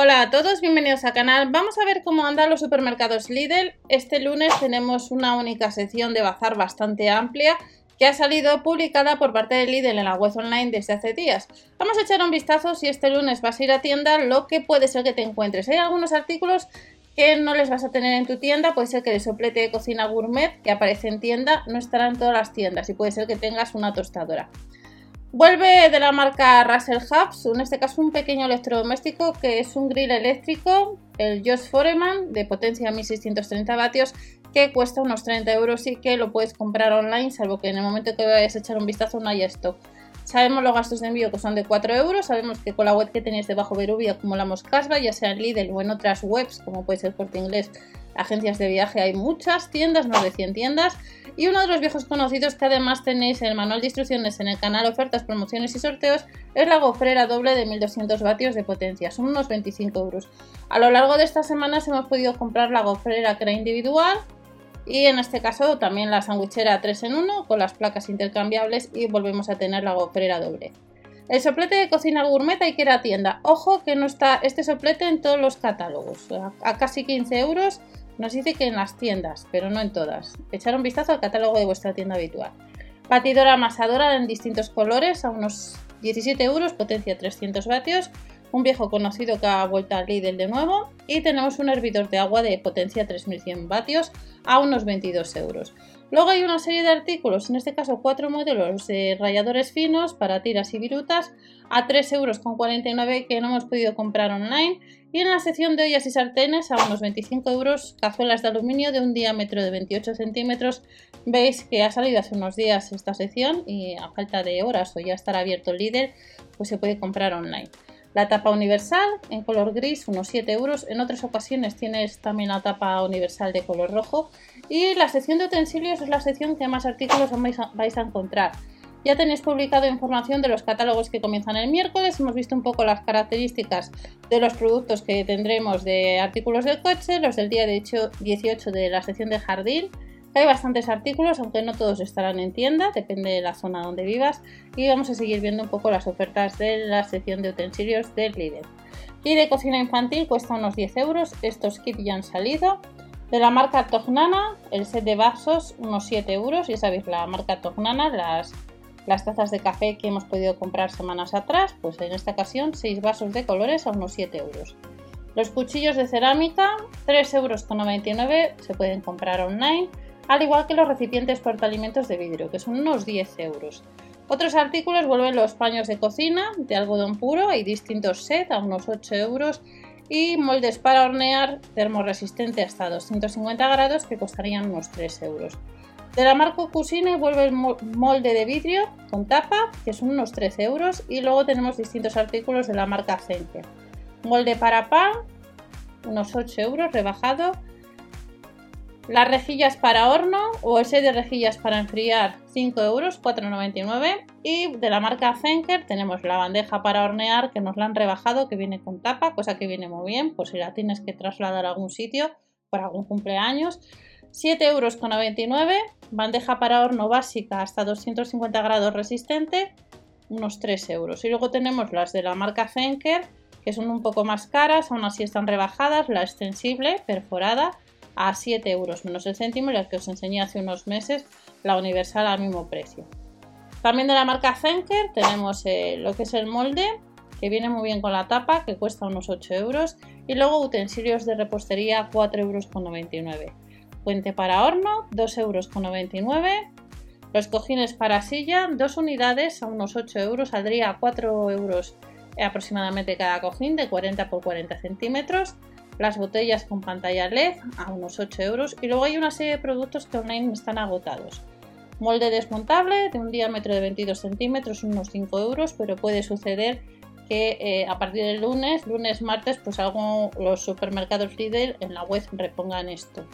Hola a todos, bienvenidos al canal. Vamos a ver cómo andan los supermercados Lidl. Este lunes tenemos una única sección de bazar bastante amplia que ha salido publicada por parte de Lidl en la web online desde hace días. Vamos a echar un vistazo si este lunes vas a ir a tienda, lo que puede ser que te encuentres. Hay algunos artículos que no les vas a tener en tu tienda, puede ser que el soplete de cocina gourmet que aparece en tienda no estará en todas las tiendas y puede ser que tengas una tostadora. Vuelve de la marca Russell Hubs, en este caso un pequeño electrodoméstico que es un grill eléctrico, el Josh Foreman de potencia 1630 vatios que cuesta unos 30 euros y que lo puedes comprar online, salvo que en el momento que vayas a echar un vistazo no haya stock. Sabemos los gastos de envío que son de 4 euros, sabemos que con la web que tenéis debajo Verubia acumulamos cashback, ya sea en Lidl o en otras webs como puede ser Corte Inglés agencias de viaje hay muchas tiendas, más de 100 tiendas. Y uno de los viejos conocidos que además tenéis en el manual de instrucciones en el canal Ofertas, Promociones y Sorteos es la gofrera doble de 1200 vatios de potencia, son unos 25 euros. A lo largo de estas semanas hemos podido comprar la gofrera que era individual y en este caso también la sandwichera 3 en 1 con las placas intercambiables y volvemos a tener la gofrera doble. El soplete de cocina gourmet hay que ir tienda. Ojo que no está este soplete en todos los catálogos. A casi 15 euros nos dice que en las tiendas, pero no en todas. Echar un vistazo al catálogo de vuestra tienda habitual. Batidora amasadora en distintos colores a unos 17 euros, potencia 300 vatios. Un viejo conocido que ha vuelto al Lidl de nuevo. Y tenemos un hervidor de agua de potencia 3100 vatios a unos 22 euros. Luego hay una serie de artículos, en este caso cuatro modelos de ralladores finos para tiras y virutas a 3,49 euros que no hemos podido comprar online. Y en la sección de ollas y sartenes a unos 25 euros cazuelas de aluminio de un diámetro de 28 centímetros. Veis que ha salido hace unos días esta sección y a falta de horas o ya estará abierto el líder, pues se puede comprar online. La tapa universal en color gris, unos 7 euros. En otras ocasiones tienes también la tapa universal de color rojo. Y la sección de utensilios es la sección que más artículos vais a encontrar. Ya tenéis publicado información de los catálogos que comienzan el miércoles. Hemos visto un poco las características de los productos que tendremos de artículos del coche, los del día de hecho 18 de la sección de jardín. Hay bastantes artículos, aunque no todos estarán en tienda, depende de la zona donde vivas. Y vamos a seguir viendo un poco las ofertas de la sección de utensilios del líder. Y de cocina infantil cuesta unos 10 euros. Estos kits ya han salido. De la marca Tognana, el set de vasos, unos 7 euros. Ya sabéis, la marca Tognana, las las tazas de café que hemos podido comprar semanas atrás, pues en esta ocasión 6 vasos de colores a unos 7 euros. Los cuchillos de cerámica, 3,99 euros, se pueden comprar online, al igual que los recipientes portaalimentos de vidrio, que son unos 10 euros. Otros artículos vuelven los paños de cocina de algodón puro, hay distintos sets a unos 8 euros y moldes para hornear termoresistente hasta 250 grados que costarían unos 3 euros. De la marca Cusine vuelve el molde de vidrio con tapa, que son unos 13 euros. Y luego tenemos distintos artículos de la marca Zenke. Molde para pan, unos 8 euros, rebajado. Las rejillas para horno o el set de rejillas para enfriar, 5 euros, 4,99. Y de la marca Zenker tenemos la bandeja para hornear que nos la han rebajado, que viene con tapa, cosa que viene muy bien, por si la tienes que trasladar a algún sitio por algún cumpleaños. 7,99 euros. Bandeja para horno básica hasta 250 grados resistente, unos 3 euros. Y luego tenemos las de la marca Zenker, que son un poco más caras, aún así están rebajadas. La extensible, perforada, a 7 euros menos el céntimo que os enseñé hace unos meses, la universal al mismo precio. También de la marca Zenker tenemos eh, lo que es el molde, que viene muy bien con la tapa, que cuesta unos 8 euros. Y luego utensilios de repostería, 4,99 euros puente para horno, 2,99 euros. Los cojines para silla, dos unidades a unos 8 euros, saldría a 4 euros aproximadamente cada cojín de 40 x 40 centímetros. Las botellas con pantalla LED a unos 8 euros. Y luego hay una serie de productos que online están agotados. Molde desmontable de un diámetro de 22 centímetros, unos 5 euros, pero puede suceder que eh, a partir del lunes, lunes, martes, pues algo los supermercados Lidl en la web repongan esto.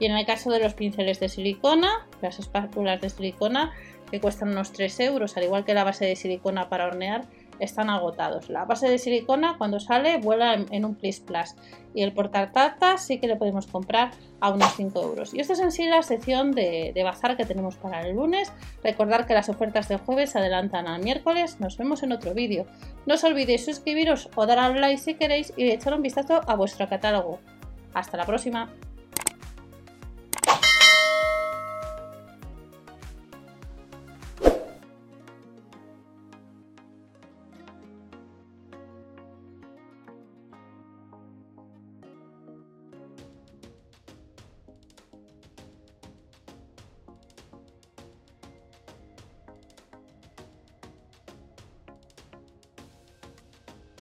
Y en el caso de los pinceles de silicona, las espátulas de silicona, que cuestan unos 3 euros, al igual que la base de silicona para hornear, están agotados. La base de silicona cuando sale vuela en, un plis plus y el portartatas sí que le podemos comprar a unos 5 euros. Y esta es en sí la sección de, de bazar que tenemos para el lunes. Recordar que las ofertas del jueves se adelantan al miércoles. Nos vemos en otro vídeo. No os olvidéis suscribiros o dar al like si queréis y echar un vistazo a vuestro catálogo. Hasta la próxima.